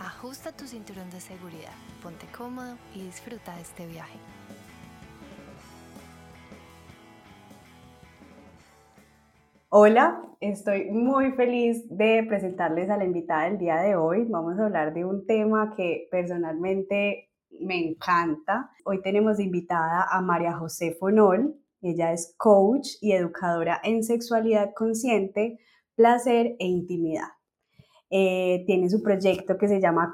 ajusta tu cinturón de seguridad, ponte cómodo y disfruta de este viaje. Hola, estoy muy feliz de presentarles a la invitada del día de hoy. Vamos a hablar de un tema que personalmente me encanta. Hoy tenemos invitada a María José Fonol. Ella es coach y educadora en sexualidad consciente, placer e intimidad. Eh, tiene su proyecto que se llama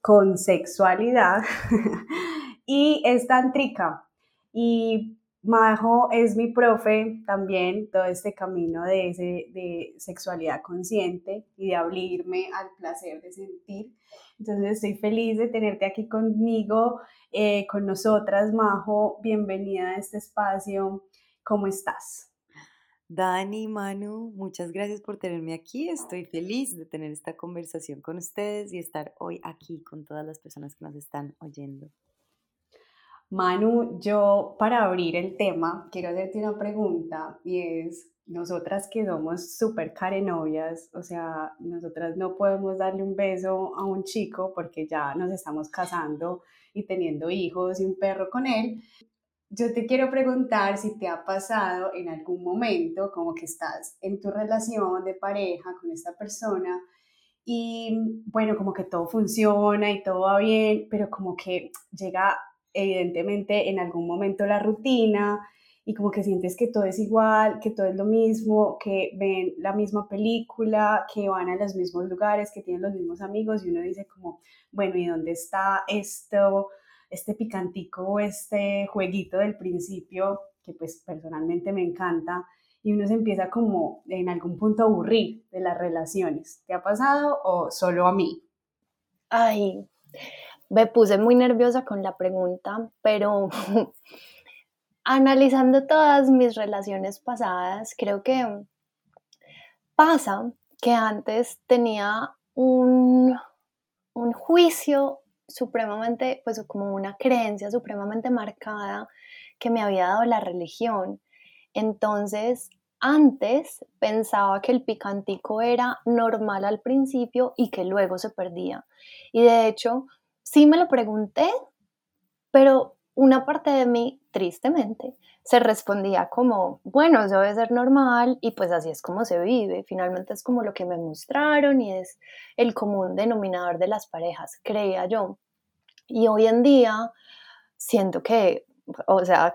Consexualidad y es tántrica. Y Majo es mi profe también, todo este camino de, de sexualidad consciente y de abrirme al placer de sentir. Entonces estoy feliz de tenerte aquí conmigo, eh, con nosotras, Majo. Bienvenida a este espacio. ¿Cómo estás? Dani, Manu, muchas gracias por tenerme aquí. Estoy feliz de tener esta conversación con ustedes y estar hoy aquí con todas las personas que nos están oyendo. Manu, yo para abrir el tema quiero hacerte una pregunta y es, nosotras que somos súper carenovias, o sea, nosotras no podemos darle un beso a un chico porque ya nos estamos casando y teniendo hijos y un perro con él, yo te quiero preguntar si te ha pasado en algún momento como que estás en tu relación de pareja con esta persona y bueno, como que todo funciona y todo va bien, pero como que llega evidentemente en algún momento la rutina y como que sientes que todo es igual, que todo es lo mismo, que ven la misma película, que van a los mismos lugares, que tienen los mismos amigos y uno dice como, bueno, ¿y dónde está esto? Este picantico, este jueguito del principio, que pues personalmente me encanta, y uno se empieza como en algún punto a aburrir de las relaciones. ¿Te ha pasado o solo a mí? Ay, me puse muy nerviosa con la pregunta, pero analizando todas mis relaciones pasadas, creo que pasa que antes tenía un, un juicio supremamente, pues como una creencia supremamente marcada que me había dado la religión. Entonces, antes pensaba que el picantico era normal al principio y que luego se perdía. Y de hecho, sí me lo pregunté, pero una parte de mí, tristemente, se respondía como, bueno, eso debe ser normal y pues así es como se vive. Finalmente es como lo que me mostraron y es el común denominador de las parejas, creía yo. Y hoy en día siento que, o sea,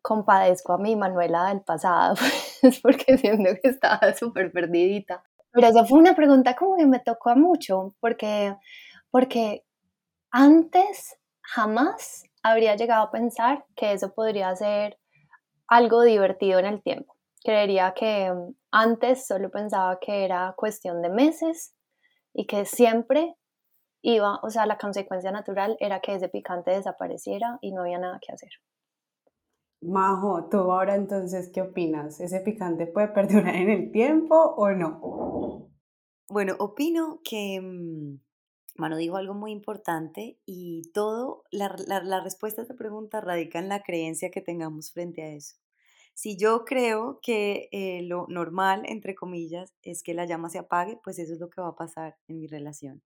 compadezco a mi Manuela del pasado, pues, porque siento que estaba súper perdidita. Pero esa fue una pregunta como que me tocó mucho, porque, porque antes jamás habría llegado a pensar que eso podría ser algo divertido en el tiempo. Creería que mm, antes solo pensaba que era cuestión de meses y que siempre iba, o sea, la consecuencia natural era que ese picante desapareciera y no había nada que hacer. Majo, tú ahora entonces, ¿qué opinas? ¿Ese picante puede perdurar en el tiempo o no? Bueno, opino que Mano dijo algo muy importante y todo, la, respuesta a esta pregunta radica en la creencia que tengamos frente a eso. Si yo creo que eh, lo normal, entre comillas, es que la llama se apague, pues eso es lo que va a pasar en mi relación.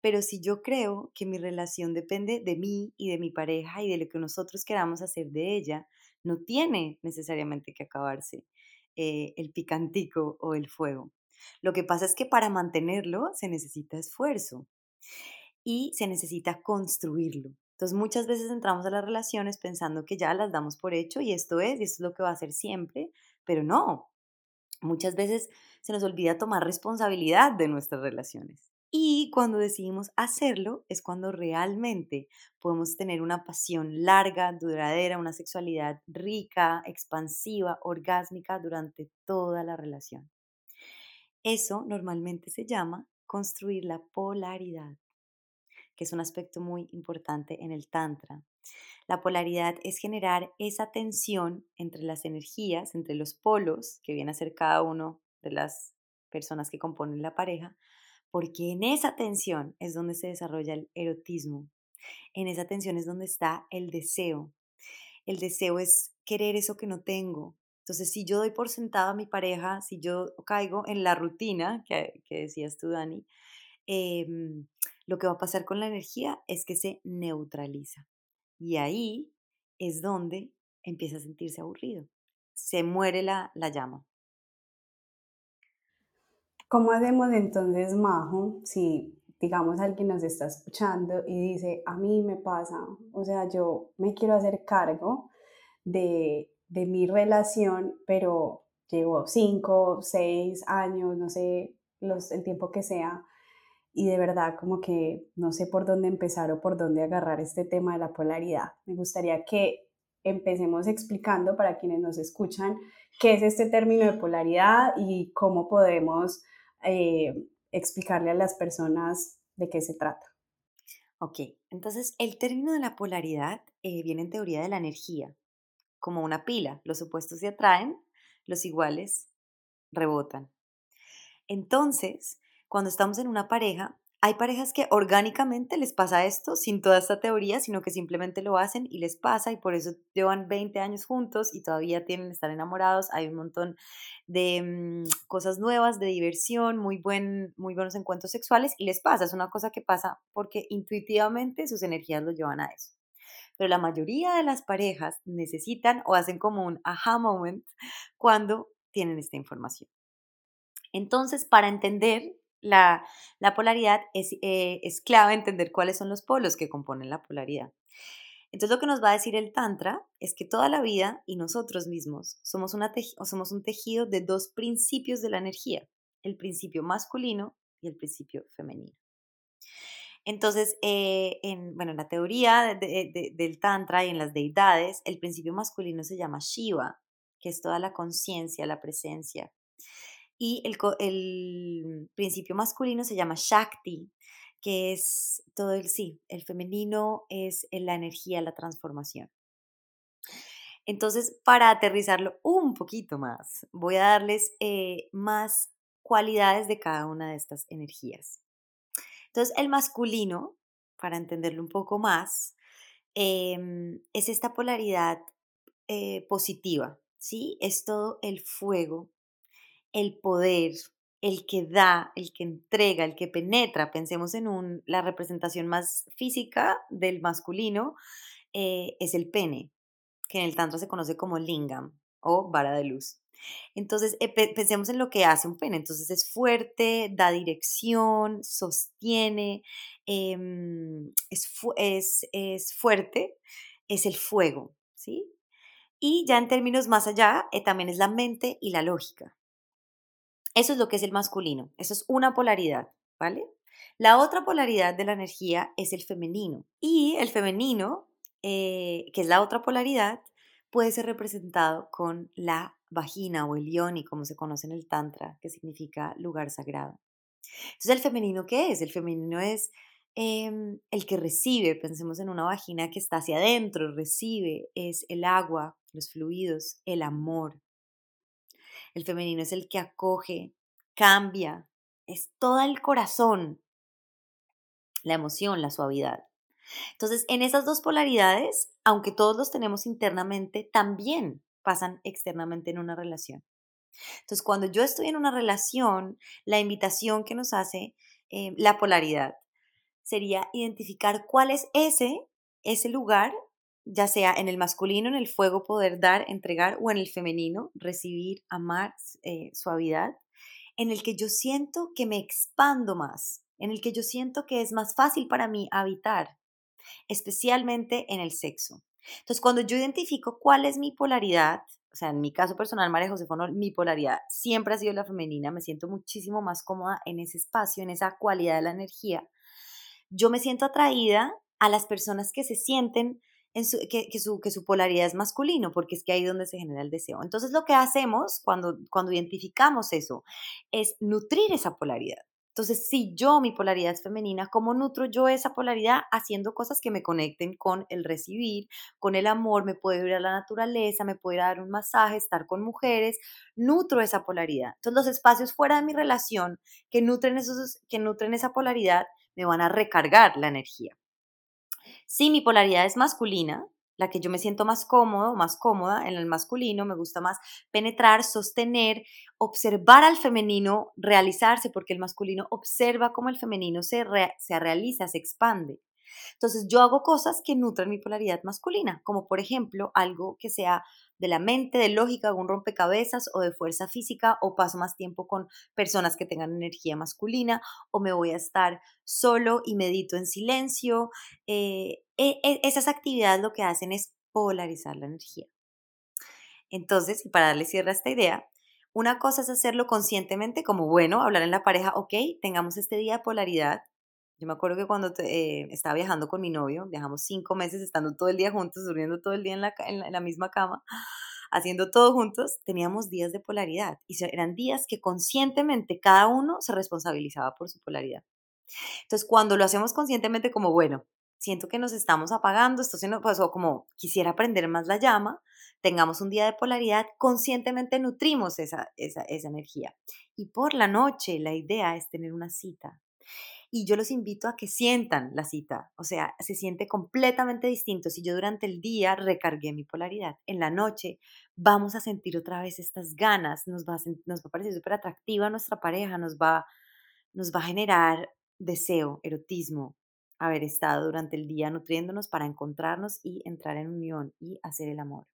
Pero si yo creo que mi relación depende de mí y de mi pareja y de lo que nosotros queramos hacer de ella, no tiene necesariamente que acabarse eh, el picantico o el fuego. Lo que pasa es que para mantenerlo se necesita esfuerzo y se necesita construirlo. Entonces muchas veces entramos a las relaciones pensando que ya las damos por hecho y esto es, y esto es lo que va a ser siempre, pero no. Muchas veces se nos olvida tomar responsabilidad de nuestras relaciones. Y cuando decidimos hacerlo es cuando realmente podemos tener una pasión larga, duradera, una sexualidad rica, expansiva, orgásmica durante toda la relación. Eso normalmente se llama construir la polaridad. que es un aspecto muy importante en el Tantra. La polaridad es generar esa tensión entre las energías, entre los polos, que viene a ser cada uno de las personas que componen la pareja, porque en esa tensión es donde se desarrolla el erotismo. En esa tensión es donde está el deseo. El deseo es querer eso que no tengo. Entonces, si yo doy por sentado a mi pareja, si yo caigo en la rutina que, decías tú, Dani, em, lo que va a pasar con la energía es que se neutraliza. Y ahí es donde empieza a sentirse aburrido. Se muere la, la llama. ¿Cómo hacemos entonces, Majo, si digamos alguien nos está escuchando y dice, a mí me pasa, o sea, yo me quiero hacer cargo de, de mi relación, pero llevo cinco, seis años, no sé, los, el tiempo que sea, y de verdad como que no sé por dónde empezar o por dónde agarrar este tema de la polaridad. Me gustaría que empecemos explicando para quienes nos escuchan qué es este término de polaridad y cómo podemos eh, explicarle a las personas de qué se trata. Ok, entonces el término de la polaridad eh, viene en teoría de la energía, como una pila. Los opuestos se atraen, los iguales rebotan. Entonces, cuando estamos en una pareja, hay parejas que orgánicamente les pasa esto sin toda esta teoría, sino que simplemente lo hacen y les pasa y por eso llevan 20 años juntos y todavía tienen estar enamorados. Hay un montón de mm, cosas nuevas, de diversión, muy, buen, muy buenos encuentros sexuales y les pasa. Es una cosa que pasa porque intuitivamente sus energías los llevan a eso. Pero la mayoría de las parejas necesitan o hacen como un aha moment cuando tienen esta información. Entonces, para entender la, polaridad, eh, es, clave entender cuáles son los polos que componen la polaridad. Entonces lo que nos va a decir el Tantra es que toda la vida y nosotros mismos somos, somos un tejido de dos principios de la energía, el principio masculino y el principio femenino. Entonces, eh, en, bueno, en la teoría del Tantra y en las deidades, el principio masculino se llama Shiva, que es toda la conciencia, la presencia, y el, principio masculino se llama Shakti, que es todo el sí, el femenino es la energía, la transformación. Entonces, para aterrizarlo un poquito más, voy a darles eh, más cualidades de cada una de estas energías. Entonces, el masculino, para entenderlo un poco más, em, es esta polaridad eh, positiva, ¿sí? Es todo el fuego, el poder, el que da, el que entrega, el que penetra. Pensemos en un, la representación más física del masculino, eh, es el pene, que en el tantra se conoce como lingam o vara de luz. Entonces, eh, pensemos en lo que hace un pene. Entonces, es fuerte, da dirección, sostiene, em, es, es, es, fuerte, es el fuego, ¿sí? Y ya en términos más allá, eh, también es la mente y la lógica. Eso es lo que es el masculino, eso es una polaridad, ¿vale? La otra polaridad de la energía es el femenino. Y el femenino, eh, que es la otra polaridad, puede ser representado con la vagina o el yoni, como se conoce en el Tantra, que significa lugar sagrado. Entonces, ¿el femenino qué es? El femenino es em, el que recibe, pensemos en una vagina que está hacia adentro, recibe, es el agua, los fluidos, el amor, el femenino es el que acoge, cambia, es todo el corazón, la emoción, la suavidad. Entonces, en esas dos polaridades, aunque todos los tenemos internamente, también pasan externamente en una relación. Entonces, cuando yo estoy en una relación, la invitación que nos hace eh, la polaridad sería identificar cuál es ese, ese lugar ya sea en el masculino, en el fuego poder dar, entregar, o en el femenino, recibir, amar, eh, suavidad, en el que yo siento que me expando más, en el que yo siento que es más fácil para mí habitar, especialmente en el sexo. Entonces, cuando yo identifico cuál es mi polaridad, o sea, en mi caso personal, María José mi polaridad siempre ha sido la femenina, me siento muchísimo más cómoda en ese espacio, en esa cualidad de la energía. Yo me siento atraída a las personas que se sienten que, su, que su polaridad es masculino, porque es que ahí es donde se genera el deseo. Entonces lo que hacemos cuando, cuando identificamos eso es nutrir esa polaridad. Entonces, si yo, mi polaridad es femenina, ¿cómo nutro yo esa polaridad? Haciendo cosas que me conecten con el recibir, con el amor, me puedo ir a la naturaleza, me puedo ir a dar un masaje, estar con mujeres, nutro esa polaridad. Entonces, los espacios fuera de mi relación que nutren, esos, que nutren esa polaridad me van a recargar la energía. Si mi polaridad es masculina, la que yo me siento más cómodo, más cómoda en el masculino, me gusta más penetrar, sostener, observar al femenino realizarse, porque el masculino observa cómo el femenino se, se realiza, se expande. Entonces yo hago cosas que nutren mi polaridad masculina, como por ejemplo algo que sea de la mente, de lógica, un rompecabezas o de fuerza física, o paso más tiempo con personas que tengan energía masculina, o me voy a estar solo y medito en silencio. Eh, e, e, esas actividades lo que hacen es polarizar la energía. Entonces, y para darle cierre a esta idea, una cosa es hacerlo conscientemente, como bueno, hablar en la pareja, ok, tengamos este día de polaridad, yo me acuerdo que cuando eh, estaba viajando con mi novio, viajamos cinco meses estando todo el día juntos, durmiendo todo el día en la, en la, misma cama, haciendo todo juntos, teníamos días de polaridad y eran días que conscientemente cada uno se responsabilizaba por su polaridad. Entonces, cuando lo hacemos conscientemente como, bueno, siento que nos estamos apagando, esto se nos pasó como quisiera aprender más la llama, tengamos un día de polaridad, conscientemente nutrimos esa, esa, esa energía. Y por la noche la idea es tener una cita y yo los invito a que sientan la cita, o sea, se siente completamente distinto. Si yo durante el día recargué mi polaridad, en la noche vamos a sentir otra vez estas ganas, nos va a, nos va a parecer súper atractiva nuestra pareja, nos va, nos va a generar deseo, erotismo, haber estado durante el día nutriéndonos para encontrarnos y entrar en unión y hacer el amor.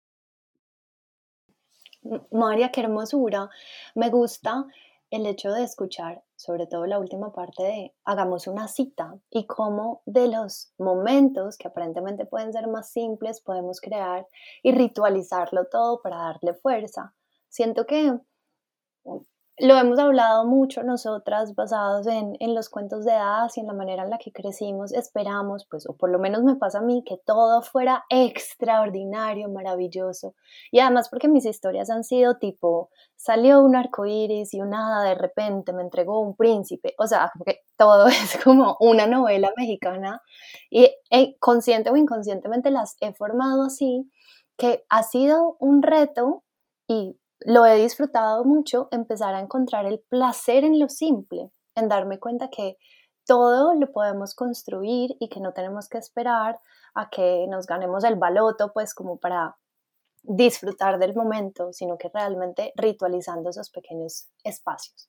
María, qué hermosura. Me gusta el hecho de escuchar, sobre todo la última parte de hagamos una cita y cómo de los momentos que aparentemente pueden ser más simples podemos crear y ritualizarlo todo para darle fuerza. Siento que lo hemos hablado mucho nosotras basados en, en, los cuentos de hadas y en la manera en la que crecimos, esperamos, pues, o por lo menos me pasa a mí, que todo fuera extraordinario, maravilloso. Y además porque mis historias han sido tipo, salió un arco iris y una hada de repente me entregó un príncipe. O sea, que todo es como una novela mexicana y eh, consciente o inconscientemente las he formado así, que ha sido un reto y lo he disfrutado mucho, empezar a encontrar el placer en lo simple, en darme cuenta que todo lo podemos construir y que no tenemos que esperar a que nos ganemos el baloto, pues como para disfrutar del momento, sino que realmente ritualizando esos pequeños espacios.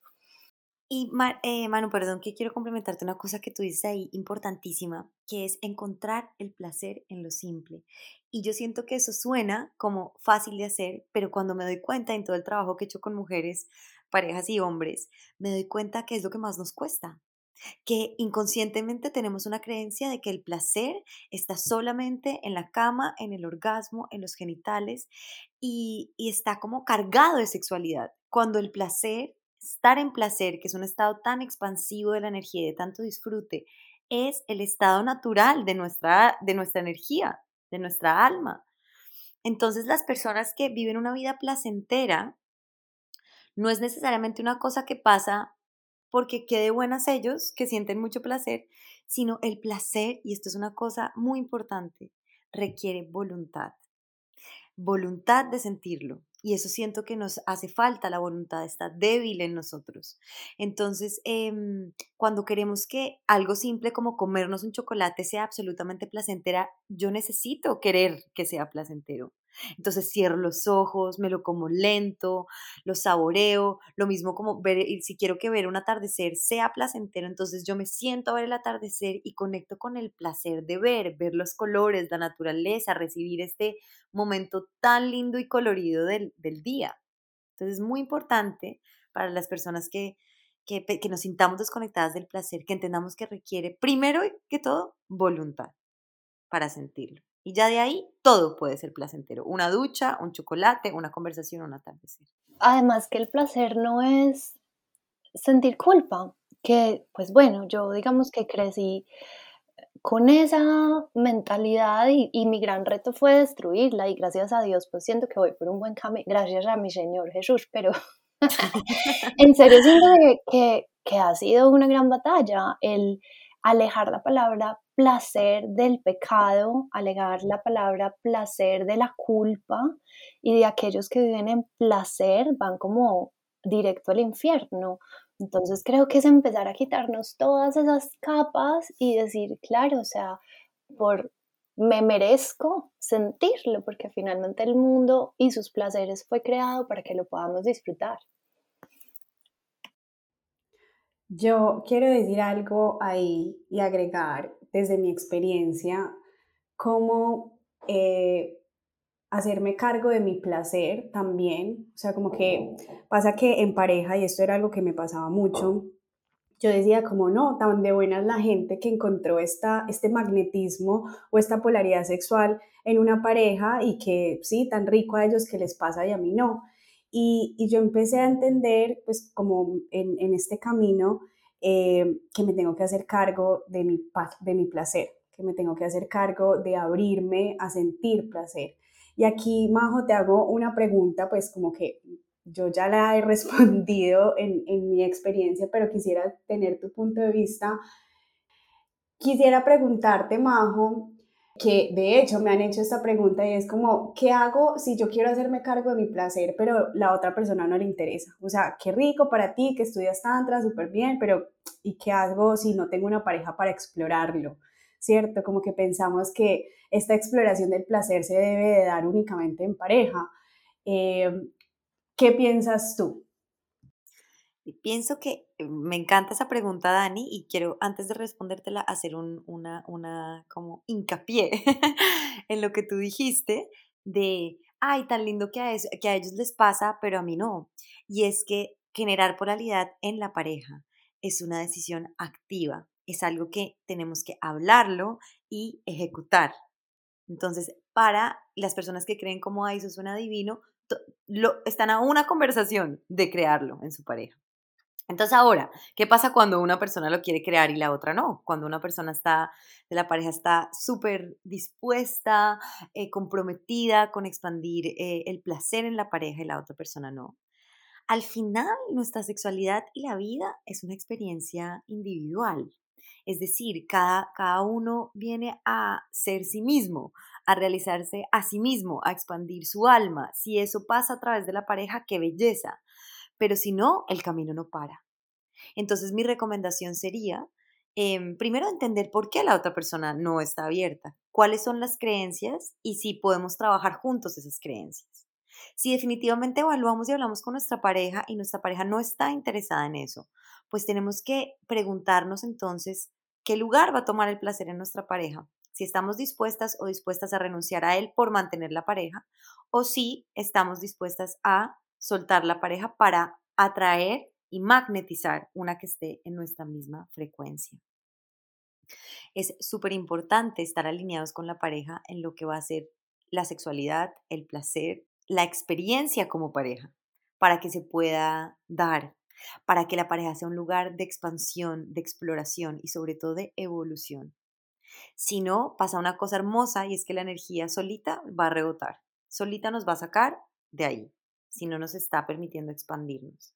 Y eh, Manu, perdón, que quiero complementarte una cosa que tú dices ahí importantísima, que es encontrar el placer en lo simple. Y yo siento que eso suena como fácil de hacer, pero cuando me doy cuenta en todo el trabajo que he hecho con mujeres, parejas y hombres, me doy cuenta que es lo que más nos cuesta. Que inconscientemente tenemos una creencia de que el placer está solamente en la cama, en el orgasmo, en los genitales y, y está como cargado de sexualidad. Cuando el placer estar en placer, que es un estado tan expansivo de la energía y de tanto disfrute, es el estado natural de nuestra, de nuestra energía, de nuestra alma. Entonces las personas que viven una vida placentera no es necesariamente una cosa que pasa porque quede buenas ellos, que sienten mucho placer, sino el placer, y esto es una cosa muy importante, requiere voluntad. Voluntad de sentirlo, y eso siento que nos hace falta, la voluntad está débil en nosotros. Entonces, em, cuando queremos que algo simple como comernos un chocolate sea absolutamente placentera, yo necesito querer que sea placentero. Entonces cierro los ojos, me lo como lento, lo saboreo, lo mismo como ver, si quiero que ver un atardecer sea placentero, entonces yo me siento a ver el atardecer y conecto con el placer de ver, ver los colores, la naturaleza, recibir este momento tan lindo y colorido del, del día. Entonces es muy importante para las personas que, que, que nos sintamos desconectadas del placer, que entendamos que requiere, primero que todo, voluntad para sentirlo. Y ya de ahí todo puede ser placentero. Una ducha, un chocolate, una conversación, un atardecer. Además que el placer no es sentir culpa, que pues bueno, yo digamos que crecí con esa mentalidad y, mi gran reto fue destruirla y gracias a Dios pues siento que voy por un buen camino, gracias a mi Señor Jesús, pero en serio siento que, que ha sido una gran batalla, el alejar la palabra placer del pecado, alejar la palabra placer de la culpa y de aquellos que viven en placer van como directo al infierno. Entonces creo que es empezar a quitarnos todas esas capas y decir, claro, o sea, por me merezco sentirlo, porque finalmente el mundo y sus placeres fue creado para que lo podamos disfrutar. Yo quiero decir algo ahí y agregar desde mi experiencia cómo eh, hacerme cargo de mi placer también. O sea, como que pasa que en pareja, y esto era algo que me pasaba mucho, yo decía como no, tan de buena es la gente que encontró esta, este magnetismo o esta polaridad sexual en una pareja y que sí, tan rico a ellos que les pasa y a mí no. Y, yo empecé a entender, pues como en, este camino, eh, que me tengo que hacer cargo de mi, de mi placer, que me tengo que hacer cargo de abrirme a sentir placer. Y aquí, Majo, te hago una pregunta, pues como que yo ya la he respondido en, en mi experiencia, pero quisiera tener tu punto de vista. Quisiera preguntarte, Majo, que de hecho me han hecho esta pregunta y es como, ¿qué hago si yo quiero hacerme cargo de mi placer, pero la otra persona no le interesa? O sea, qué rico para ti que estudias tantra, súper bien, pero ¿y qué hago si no tengo una pareja para explorarlo? ¿Cierto? Como que pensamos que esta exploración del placer se debe de dar únicamente en pareja. Eh, ¿Qué piensas tú? Pienso que me encanta esa pregunta, Dani, y quiero antes de respondértela hacer un, una, una como hincapié en lo que tú dijiste de, ay, tan lindo que a, que a ellos les pasa, pero a mí no. Y es que generar polaridad en la pareja es una decisión activa, es algo que tenemos que hablarlo y ejecutar. Entonces, para las personas que creen como, ay, eso suena divino, lo, están a una conversación de crearlo en su pareja. Entonces ahora, ¿qué pasa cuando una persona lo quiere crear y la otra no? Cuando una persona está, de la pareja está súper dispuesta, eh, comprometida con expandir eh, el placer en la pareja y la otra persona no. Al final, nuestra sexualidad y la vida es una experiencia individual. Es decir, cada, cada uno viene a ser sí mismo, a realizarse a sí mismo, a expandir su alma. Si eso pasa a través de la pareja, qué belleza pero si no, el camino no para. Entonces mi recomendación sería, em, primero entender por qué la otra persona no está abierta, cuáles son las creencias y si podemos trabajar juntos esas creencias. Si definitivamente evaluamos y hablamos con nuestra pareja y nuestra pareja no está interesada en eso, pues tenemos que preguntarnos entonces qué lugar va a tomar el placer en nuestra pareja, si estamos dispuestas o dispuestas a renunciar a él por mantener la pareja o si estamos dispuestas a soltar la pareja para atraer y magnetizar una que esté en nuestra misma frecuencia. Es súper importante estar alineados con la pareja en lo que va a ser la sexualidad, el placer, la experiencia como pareja, para que se pueda dar, para que la pareja sea un lugar de expansión, de exploración y sobre todo de evolución. Si no, pasa una cosa hermosa y es que la energía solita va a rebotar, solita nos va a sacar de ahí si no nos está permitiendo expandirnos.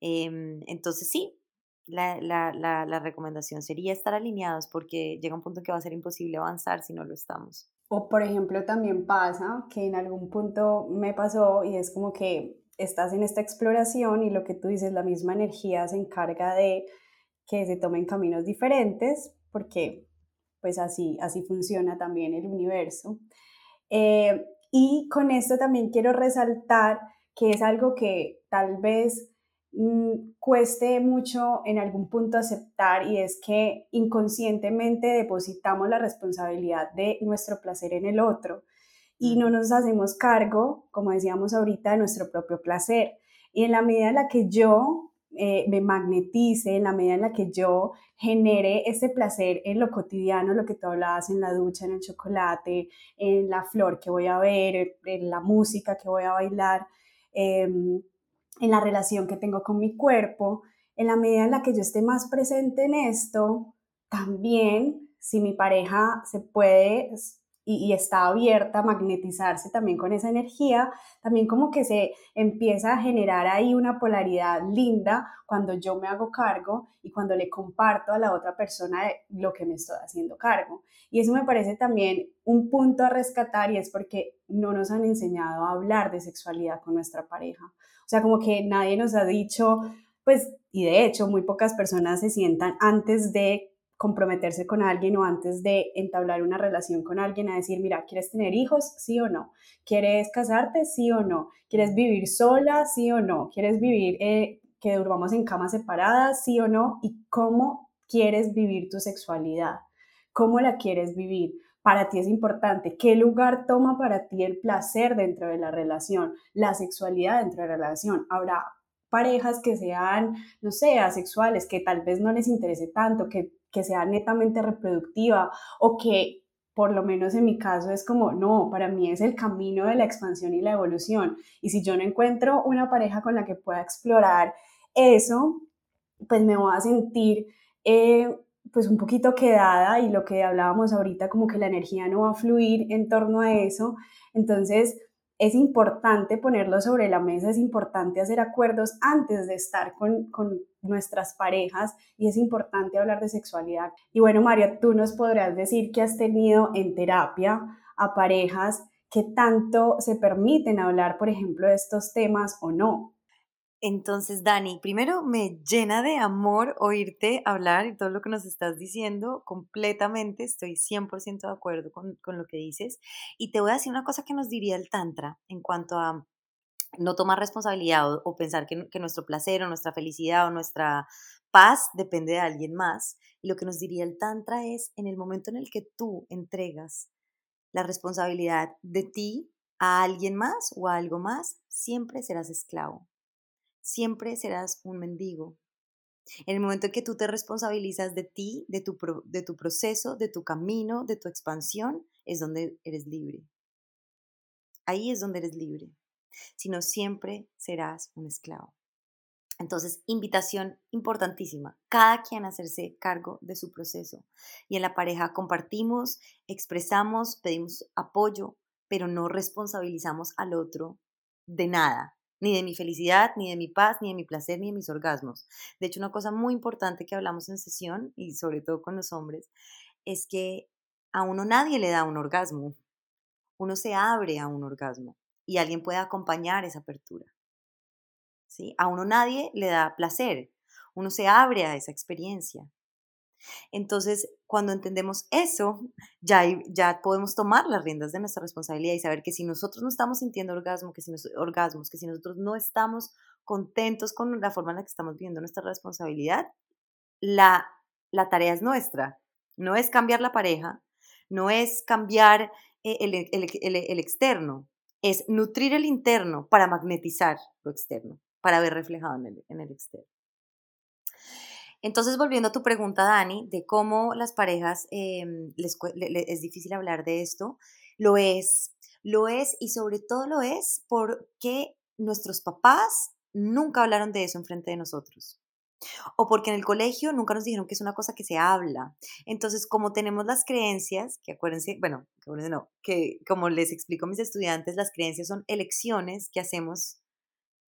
Em, entonces sí, la, la, recomendación sería estar alineados porque llega un punto que va a ser imposible avanzar si no lo estamos. O por ejemplo también pasa que en algún punto me pasó y es como que estás en esta exploración y lo que tú dices, la misma energía se encarga de que se tomen caminos diferentes porque pues así, así funciona también el universo. Eh, y con esto también quiero resaltar que es algo que tal vez mm, cueste mucho en algún punto aceptar y es que inconscientemente depositamos la responsabilidad de nuestro placer en el otro y no nos hacemos cargo, como decíamos ahorita, de nuestro propio placer. Y en la medida en la que yo eh, me magnetice, en la medida en la que yo genere ese placer en lo cotidiano, lo que tú hablabas en la ducha, en el chocolate, en la flor que voy a ver, en la música que voy a bailar, em, en la relación que tengo con mi cuerpo, en la medida en la que yo esté más presente en esto, también si mi pareja se puede y, está abierta a magnetizarse también con esa energía, también como que se empieza a generar ahí una polaridad linda cuando yo me hago cargo y cuando le comparto a la otra persona lo que me estoy haciendo cargo. Y eso me parece también un punto a rescatar y es porque no nos han enseñado a hablar de sexualidad con nuestra pareja. O sea, como que nadie nos ha dicho, pues, y de hecho muy pocas personas se sientan antes de comprometerse con alguien o antes de entablar una relación con alguien a decir, mira, ¿quieres tener hijos? Sí o no. ¿Quieres casarte? Sí o no. ¿Quieres vivir sola? Sí o no. ¿Quieres vivir eh, que durmamos en camas separadas? Sí o no. ¿Y cómo quieres vivir tu sexualidad? ¿Cómo la quieres vivir? Para ti es importante. ¿Qué lugar toma para ti el placer dentro de la relación? La sexualidad dentro de la relación. Habrá parejas que sean, no sé, asexuales, que tal vez no les interese tanto, que que sea netamente reproductiva o que por lo menos en mi caso es como, no, para mí es el camino de la expansión y la evolución. Y si yo no encuentro una pareja con la que pueda explorar eso, pues me voy a sentir eh, pues un poquito quedada y lo que hablábamos ahorita, como que la energía no va a fluir en torno a eso. Entonces, es importante ponerlo sobre la mesa, es importante hacer acuerdos antes de estar con, nuestras parejas y es importante hablar de sexualidad. Y bueno, María, tú nos podrás decir que has tenido en terapia a parejas que tanto se permiten hablar, por ejemplo, de estos temas o no. Entonces, Dani, primero me llena de amor oírte hablar y todo lo que nos estás diciendo. Completamente estoy 100% de acuerdo con, lo que dices. Y te voy a decir una cosa que nos diría el Tantra en cuanto a no tomar responsabilidad o, pensar que, que, nuestro placer o nuestra felicidad o nuestra paz depende de alguien más. Y lo que nos diría el Tantra es en el momento en el que tú entregas la responsabilidad de ti a alguien más o a algo más, siempre serás esclavo siempre serás un mendigo. En el momento en que tú te responsabilizas de ti, de tu, de tu proceso, de tu camino, de tu expansión, es donde eres libre. Ahí es donde eres libre. Si no, siempre serás un esclavo. Entonces, invitación importantísima, cada quien hacerse cargo de su proceso. Y en la pareja compartimos, expresamos, pedimos apoyo, pero no responsabilizamos al otro de nada ni de mi felicidad, ni de mi paz, ni de mi placer, ni de mis orgasmos. De hecho, una cosa muy importante que hablamos en sesión, y sobre todo con los hombres, es que a uno nadie le da un orgasmo. Uno se abre a un orgasmo y alguien puede acompañar esa apertura. ¿Sí? A uno nadie le da placer. Uno se abre a esa experiencia. Entonces, cuando entendemos eso, ya, ya podemos tomar las riendas de nuestra responsabilidad y saber que si nosotros no estamos sintiendo orgasmo, que si orgasmos, que si nosotros no estamos contentos con la forma en la que estamos viviendo nuestra responsabilidad, la, la tarea es nuestra. No es cambiar la pareja, no es cambiar eh, el, el, el, el externo, es nutrir el interno para magnetizar lo externo, para ver reflejado en el, en el externo. Entonces, volviendo a tu pregunta, Dani, de cómo las parejas em, les, es difícil hablar de esto, lo es, lo es y sobre todo lo es porque nuestros papás nunca hablaron de eso enfrente de nosotros. O porque en el colegio nunca nos dijeron que es una cosa que se habla. Entonces, como tenemos las creencias, que acuérdense, bueno, acuérdense no, que como les explico a mis estudiantes, las creencias son elecciones que hacemos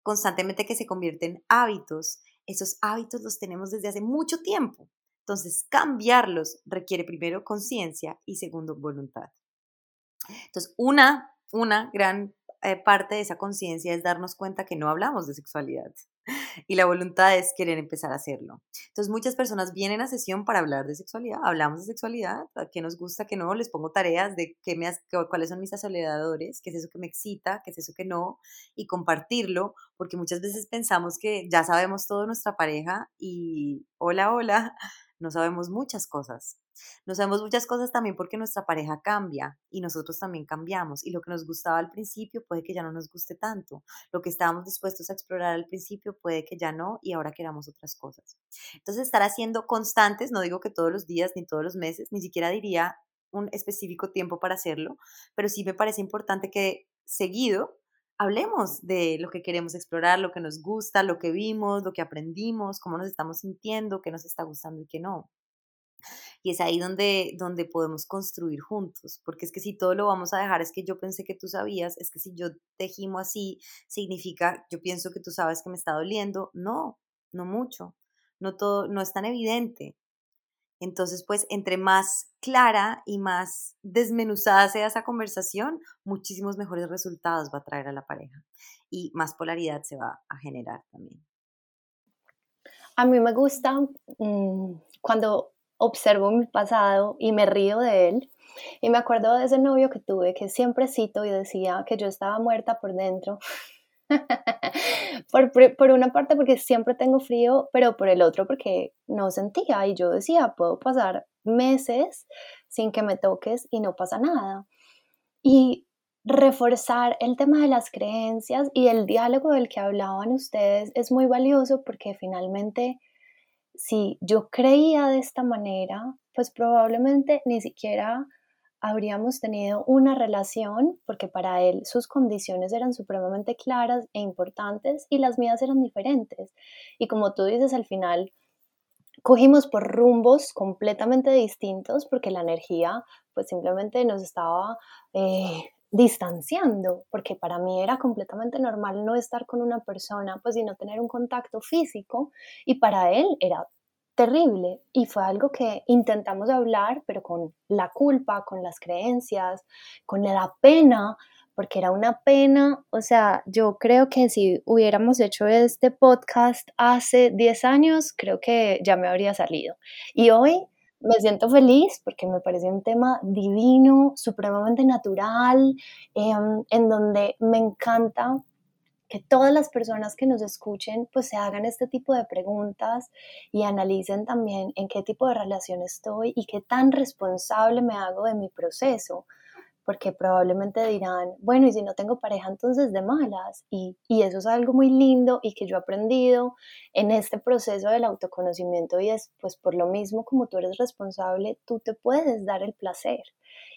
constantemente que se convierten en hábitos esos hábitos los tenemos desde hace mucho tiempo. Entonces, cambiarlos requiere primero conciencia y segundo voluntad. Entonces, una, una gran eh, parte de esa conciencia es darnos cuenta que no hablamos de sexualidad y la voluntad es querer empezar a hacerlo. Entonces muchas personas vienen a sesión para hablar de sexualidad, hablamos de sexualidad, qué nos gusta, qué no, les pongo tareas de qué me, cuáles son mis aceleradores, qué es eso que me excita, qué es eso que no, y compartirlo, porque muchas veces pensamos que ya sabemos todo nuestra pareja y hola, hola, no sabemos muchas cosas. No sabemos muchas cosas también porque nuestra pareja cambia y nosotros también cambiamos y lo que nos gustaba al principio puede que ya no nos guste tanto. Lo que estábamos dispuestos a explorar al principio puede que ya no y ahora queramos otras cosas. Entonces, estar haciendo constantes, no digo que todos los días ni todos los meses, ni siquiera diría un específico tiempo para hacerlo, pero sí me parece importante que seguido hablemos de lo que queremos explorar, lo que nos gusta, lo que vimos, lo que aprendimos, cómo nos estamos sintiendo, qué nos está gustando y qué no. Y es ahí donde, donde podemos construir juntos, porque es que si todo lo vamos a dejar, es que yo pensé que tú sabías, es que si yo te gimo así, significa, yo pienso que tú sabes que me está doliendo. No, no mucho, no todo, no es tan evidente. Entonces, pues, entre más clara y más desmenuzada sea esa conversación, muchísimos mejores resultados va a traer a la pareja y más polaridad se va a generar también. A mí me gusta mm, cuando observo mi pasado y me río de él. Y me acuerdo de ese novio que tuve que siempre cito y decía que yo estaba muerta por dentro. por, una parte porque siempre tengo frío, pero por el otro porque no sentía y yo decía, puedo pasar meses sin que me toques y no pasa nada. Y reforzar el tema de las creencias y el diálogo del que hablaban ustedes es muy valioso porque finalmente si yo creía de esta manera, pues probablemente ni siquiera habríamos tenido una relación, porque para él sus condiciones eran supremamente claras e importantes y las mías eran diferentes. Y como tú dices, al final cogimos por rumbos completamente distintos porque la energía pues simplemente nos estaba eh, distanciando, porque para mí era completamente normal no estar con una persona, pues y no tener un contacto físico, y para él era terrible y fue algo que intentamos hablar, pero con la culpa, con las creencias, con la pena, porque era una pena, o sea, yo creo que si hubiéramos hecho este podcast hace 10 años, creo que ya me habría salido. Y hoy me siento feliz porque me parece un tema divino, supremamente natural, em, en donde me encanta que todas las personas que nos escuchen pues se hagan este tipo de preguntas y analicen también en qué tipo de relación estoy y qué tan responsable me hago de mi proceso, porque probablemente dirán, bueno, y si no tengo pareja entonces de malas, y, y eso es algo muy lindo y que yo he aprendido en este proceso del autoconocimiento y es pues por lo mismo como tú eres responsable, tú te puedes dar el placer.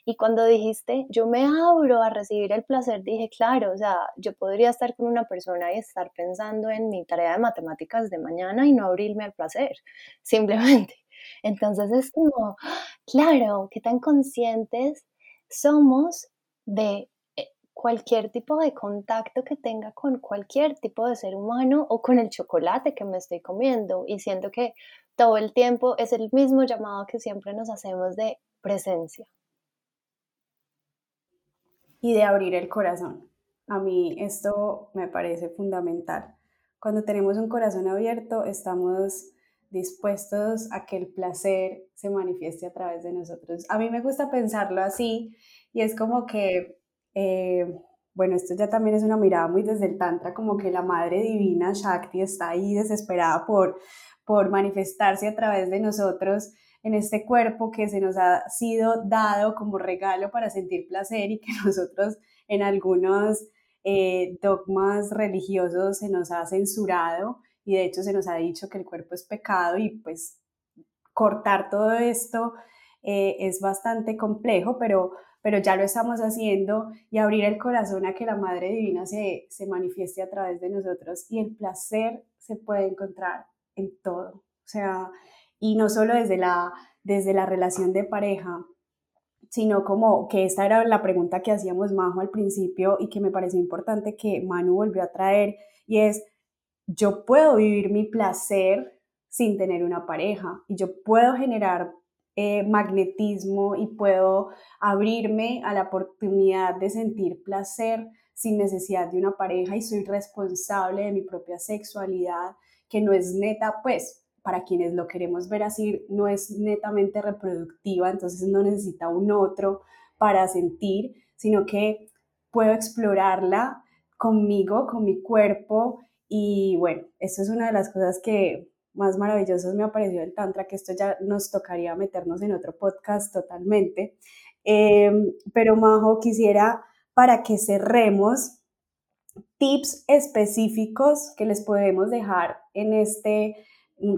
Y cuando dijiste, yo me abro a recibir el placer, dije, claro, o sea, yo podría estar con una persona y estar pensando en mi tarea de matemáticas de mañana y no abrirme al placer, simplemente. Entonces es como, claro, qué tan conscientes somos de eh, cualquier tipo de contacto que tenga con cualquier tipo de ser humano o con el chocolate que me estoy comiendo. Y siento que todo el tiempo es el mismo llamado que siempre nos hacemos de presencia y de abrir el corazón. A mí esto me parece fundamental. Cuando tenemos un corazón abierto, estamos dispuestos a que el placer se manifieste a través de nosotros. A mí me gusta pensarlo así y es como que, eh, bueno, esto ya también es una mirada muy desde el Tantra, como que la Madre Divina, Shakti, está ahí desesperada por, por manifestarse a través de nosotros en este cuerpo que se nos ha sido dado como regalo para sentir placer y que nosotros en algunos eh, dogmas religiosos se nos ha censurado y de hecho se nos ha dicho que el cuerpo es pecado y pues cortar todo esto eh, es bastante complejo, pero, pero ya lo estamos haciendo y abrir el corazón a que la Madre Divina se, se manifieste a través de nosotros y el placer se puede encontrar en todo. O sea, y no solo desde la, desde la relación de pareja, sino como que esta era la pregunta que hacíamos Majo al principio y que me pareció importante que Manu volvió a traer y es, yo puedo vivir mi placer sin tener una pareja y yo puedo generar eh, magnetismo y puedo abrirme a la oportunidad de sentir placer sin necesidad de una pareja y soy responsable de mi propia sexualidad, que no es neta, pues para quienes lo queremos ver así, no es netamente reproductiva, entonces no necesita un otro para sentir, sino que puedo explorarla conmigo, con mi cuerpo. Y bueno, esto es una de las cosas que más maravillosas me ha parecido el Tantra, que esto ya nos tocaría meternos en otro podcast totalmente. Em, pero Majo, quisiera para que cerremos tips específicos que les podemos dejar en este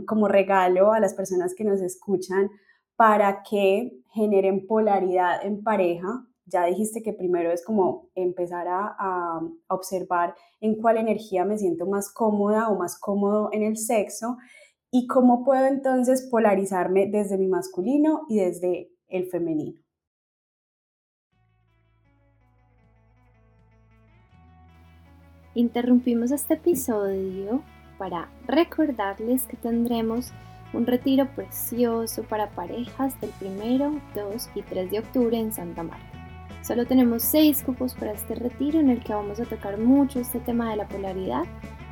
como regalo a las personas que nos escuchan para que generen polaridad en pareja. Ya dijiste que primero es como empezar a, observar en cuál energía me siento más cómoda o más cómodo en el sexo ¿Y cómo puedo entonces polarizarme desde mi masculino y desde el femenino? Interrumpimos este episodio para recordarles que tendremos un retiro precioso para parejas del 1, 2 y 3 de octubre en Santa Marta. Solo tenemos 6 cupos para este retiro en el que vamos a tocar mucho este tema de la polaridad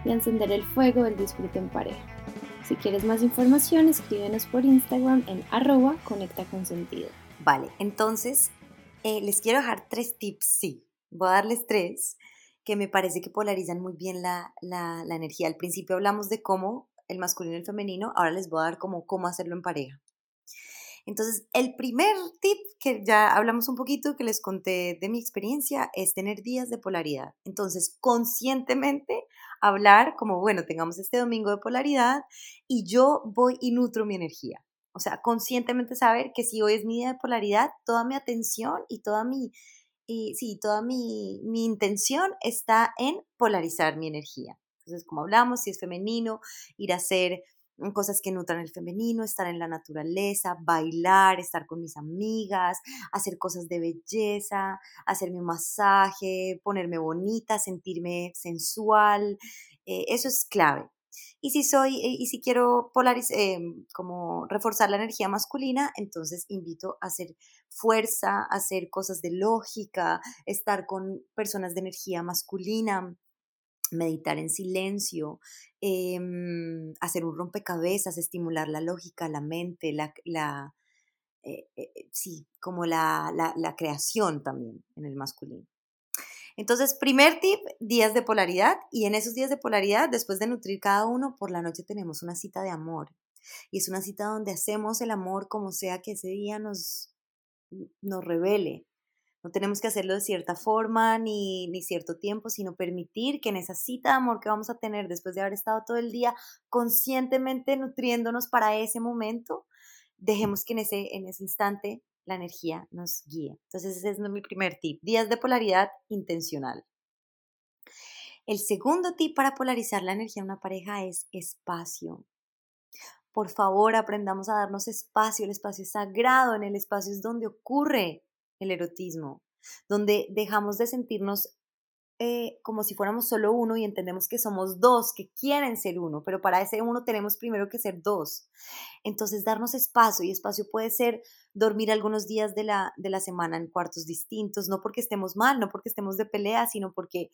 y encender el fuego del disfrute en pareja. Si quieres más información, escríbenos por Instagram en arroba conecta con sentido. Vale, entonces eh, les quiero dejar tres tips, sí, voy a darles tres que me parece que polarizan muy bien la, la, la energía. Al principio hablamos de cómo el masculino y el femenino, ahora les voy a dar como cómo hacerlo en pareja. Entonces, el primer tip que ya hablamos un poquito, que les conté de mi experiencia, es tener días de polaridad. Entonces, conscientemente hablar como, bueno, tengamos este domingo de polaridad y yo voy y nutro mi energía. O sea, conscientemente saber que si hoy es mi día de polaridad, toda mi atención y toda mi, sí, toda mi, mi intención está en polarizar mi energía. Entonces, como hablamos, si es femenino, ir a hacer cosas que nutran el femenino, estar en la naturaleza, bailar, estar con mis amigas, hacer cosas de belleza, hacerme un masaje, ponerme bonita, sentirme sensual. Eh, eso es clave. Y si soy, eh, y si quiero polarizar, em, como reforzar la energía masculina, entonces invito a hacer fuerza, a hacer cosas de lógica, estar con personas de energía masculina, meditar en silencio, em, hacer un rompecabezas, estimular la lógica, la mente, la, eh, eh, eh, sí, como la, la, la, creación también en el masculino. Entonces, primer tip, días de polaridad. Y en esos días de polaridad, después de nutrir cada uno, por la noche tenemos una cita de amor. Y es una cita donde hacemos el amor como sea que ese día nos, nos revele. No tenemos que hacerlo de cierta forma ni, ni cierto tiempo, sino permitir que en esa cita de amor que vamos a tener después de haber estado todo el día conscientemente nutriéndonos para ese momento, dejemos que en ese, en ese instante la energía nos guíe. Entonces ese es mi primer tip, días de polaridad intencional. El segundo tip para polarizar la energía en una pareja es espacio. Por favor, aprendamos a darnos espacio. El espacio es sagrado, en el espacio es donde ocurre el erotismo, donde dejamos de sentirnos eh, como si fuéramos solo uno y entendemos que somos dos, que quieren ser uno, pero para ese uno tenemos primero que ser dos. Entonces, darnos espacio, y espacio puede ser dormir algunos días de la, de la semana en cuartos distintos, no porque estemos mal, no porque estemos de pelea, sino porque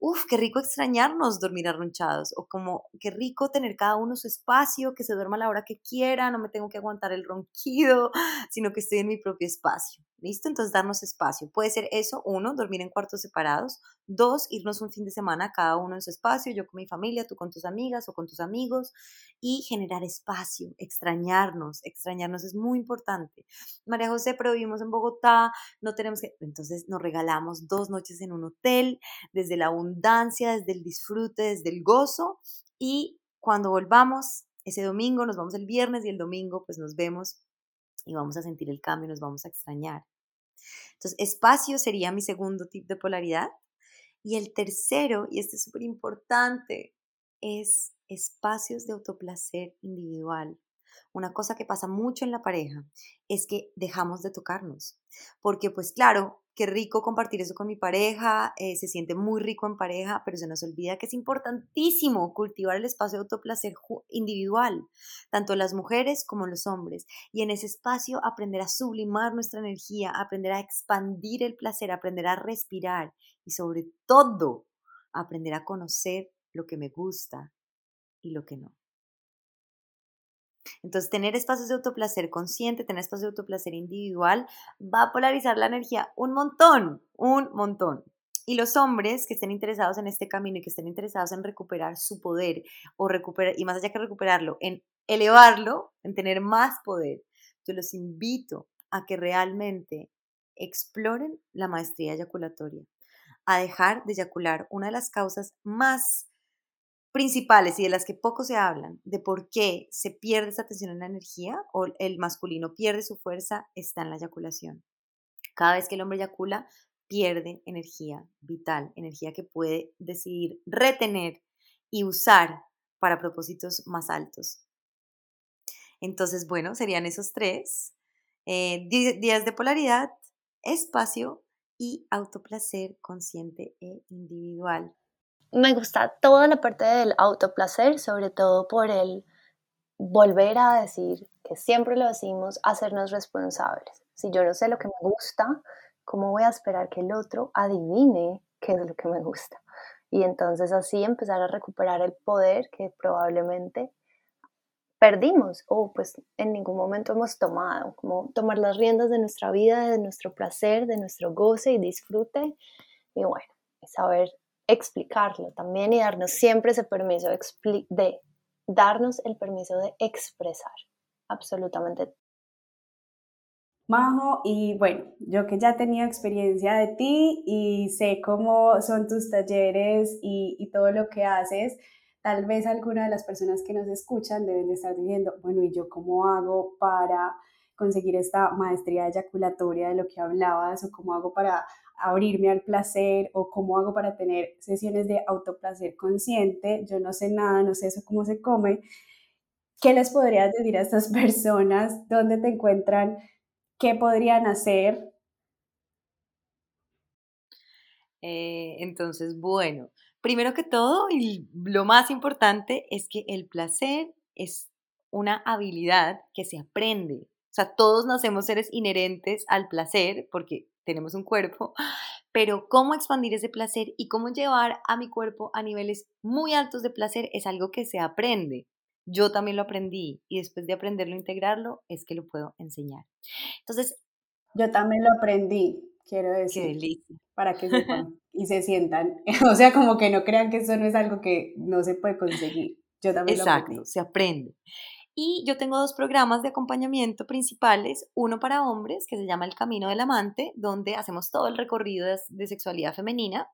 uf, qué rico extrañarnos dormir arronchados, o como qué rico tener cada uno su espacio, que se duerma a la hora que quiera, no me tengo que aguantar el ronquido, sino que estoy en mi propio espacio. ¿Listo? Entonces darnos espacio. Puede ser eso, uno, dormir en cuartos separados, dos, irnos un fin de semana cada uno en su espacio, yo con mi familia, tú con tus amigas o con tus amigos, y generar espacio, extrañarnos, extrañarnos es muy importante. María José, pero vivimos en Bogotá, no tenemos que, entonces nos regalamos dos noches en un hotel, desde la abundancia, desde el disfrute, desde el gozo, y cuando volvamos, ese domingo, nos vamos el viernes y el domingo pues nos vemos y vamos a sentir el cambio, nos vamos a extrañar. Entonces, espacio sería mi segundo tip de polaridad. Y el tercero, y este es súper importante, es espacios de autoplacer individual. Una cosa que pasa mucho en la pareja es que dejamos de tocarnos, porque pues claro, qué rico compartir eso con mi pareja, eh, se siente muy rico en pareja, pero se nos olvida que es importantísimo cultivar el espacio de autoplacer individual, tanto las mujeres como los hombres, y en ese espacio aprender a sublimar nuestra energía, aprender a expandir el placer, aprender a respirar y sobre todo aprender a conocer lo que me gusta y lo que no. Entonces, tener espacios de autoplacer consciente, tener espacios de autoplacer individual, va a polarizar la energía un montón, un montón. Y los hombres que estén interesados en este camino y que estén interesados en recuperar su poder o recuperar, y más allá que recuperarlo, en elevarlo, en tener más poder, yo los invito a que realmente exploren la maestría eyaculatoria, a dejar de eyacular una de las causas más principales y de las que poco se hablan, de por qué se pierde esa tensión en la energía o el masculino pierde su fuerza, está en la eyaculación. Cada vez que el hombre eyacula, pierde energía vital, energía que puede decidir retener y usar para propósitos más altos. Entonces, bueno, serían esos tres. Eh, días de polaridad, espacio y autoplacer consciente e individual. Me gusta toda la parte del autoplacer, sobre todo por el volver a decir que siempre lo decimos, hacernos responsables. Si yo no sé lo que me gusta, ¿cómo voy a esperar que el otro adivine qué es lo que me gusta? Y entonces así empezar a recuperar el poder que probablemente perdimos o pues en ningún momento hemos tomado, como tomar las riendas de nuestra vida, de nuestro placer, de nuestro goce y disfrute. Y bueno, saber explicarlo también y darnos siempre ese permiso de darnos el permiso de expresar absolutamente Majo, y bueno, yo que ya tenía experiencia de ti y sé cómo son tus talleres y, y, todo lo que haces, tal vez alguna de las personas que nos escuchan deben de estar diciendo, bueno, ¿y yo cómo hago para conseguir esta maestría eyaculatoria de lo que hablabas o cómo hago para abrirme al placer o cómo hago para tener sesiones de autoplacer consciente? Yo no sé nada, no sé eso cómo se come. ¿Qué les podrías decir a estas personas? ¿Dónde te encuentran? ¿Qué podrían hacer? Eh, entonces, bueno, primero que todo, y lo más importante es que el placer es una habilidad que se aprende. O sea, todos nacemos seres inherentes al placer porque tenemos un cuerpo, pero cómo expandir ese placer y cómo llevar a mi cuerpo a niveles muy altos de placer es algo que se aprende. Yo también lo aprendí y después de aprenderlo, integrarlo, es que lo puedo enseñar. Entonces... Yo también lo aprendí, quiero decir. Qué delicia. Para que sepan y se sientan. O sea, como que no crean que eso no es algo que no se puede conseguir. Yo también lo aprendí. se aprende. Y yo tengo dos programas de acompañamiento principales, uno para hombres que se llama El Camino del Amante, donde hacemos todo el recorrido de, sexualidad femenina.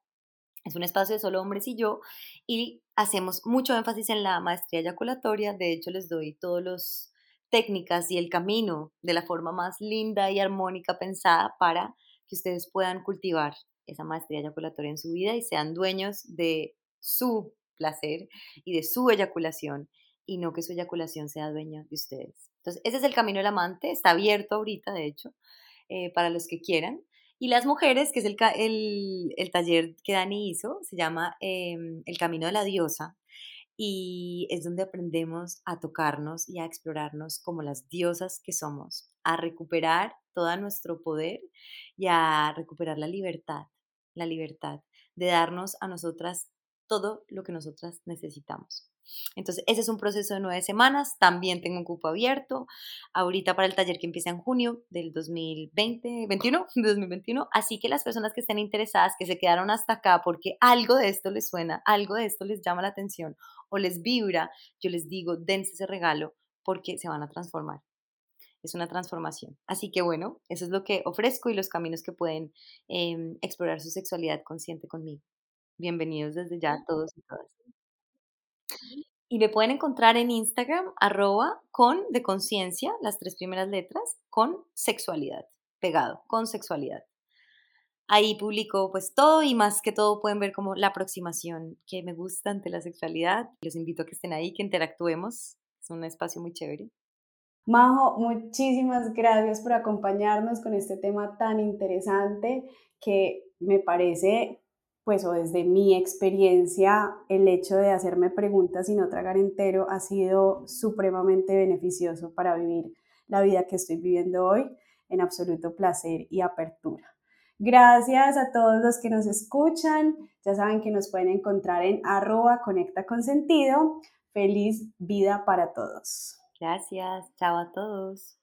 Es un espacio de solo hombres y yo, y hacemos mucho énfasis en la maestría eyaculatoria. De hecho, les doy todos los técnicas y el camino de la forma más linda y armónica pensada para que ustedes puedan cultivar esa maestría eyaculatoria en su vida y sean dueños de su placer y de su eyaculación y no que su eyaculación sea dueña de ustedes. Entonces, ese es el camino del amante, está abierto ahorita, de hecho, eh, para los que quieran. Y las mujeres, que es el, el, taller que Dani hizo, se llama em, El Camino de la Diosa. Y es donde aprendemos a tocarnos y a explorarnos como las diosas que somos, a recuperar todo nuestro poder y a recuperar la libertad, la libertad de darnos a nosotras todo lo que nosotras necesitamos. Entonces, ese es un proceso de nueve semanas. También tengo un cupo abierto ahorita para el taller que empieza en junio del 2020, 21, 2021. Así que las personas que estén interesadas, que se quedaron hasta acá porque algo de esto les suena, algo de esto les llama la atención o les vibra, yo les digo, dense ese regalo porque se van a transformar. Es una transformación. Así que bueno, eso es lo que ofrezco y los caminos que pueden em, explorar su sexualidad consciente conmigo. Bienvenidos desde ya todos y todas. Y me pueden encontrar en Instagram, arroba con de conciencia, las tres primeras letras, con sexualidad, pegado, con sexualidad. Ahí publico pues todo y más que todo pueden ver como la aproximación que me gusta ante la sexualidad. Los invito a que estén ahí, que interactuemos. Es un espacio muy chévere. Majo, muchísimas gracias por acompañarnos con este tema tan interesante que me parece pues o desde mi experiencia, el hecho de hacerme preguntas y no tragar entero ha sido supremamente beneficioso para vivir la vida que estoy viviendo hoy en absoluto placer y apertura. Gracias a todos los que nos escuchan. Ya saben que nos pueden encontrar en arroba conecta con sentido. Feliz vida para todos. Gracias. Chao a todos.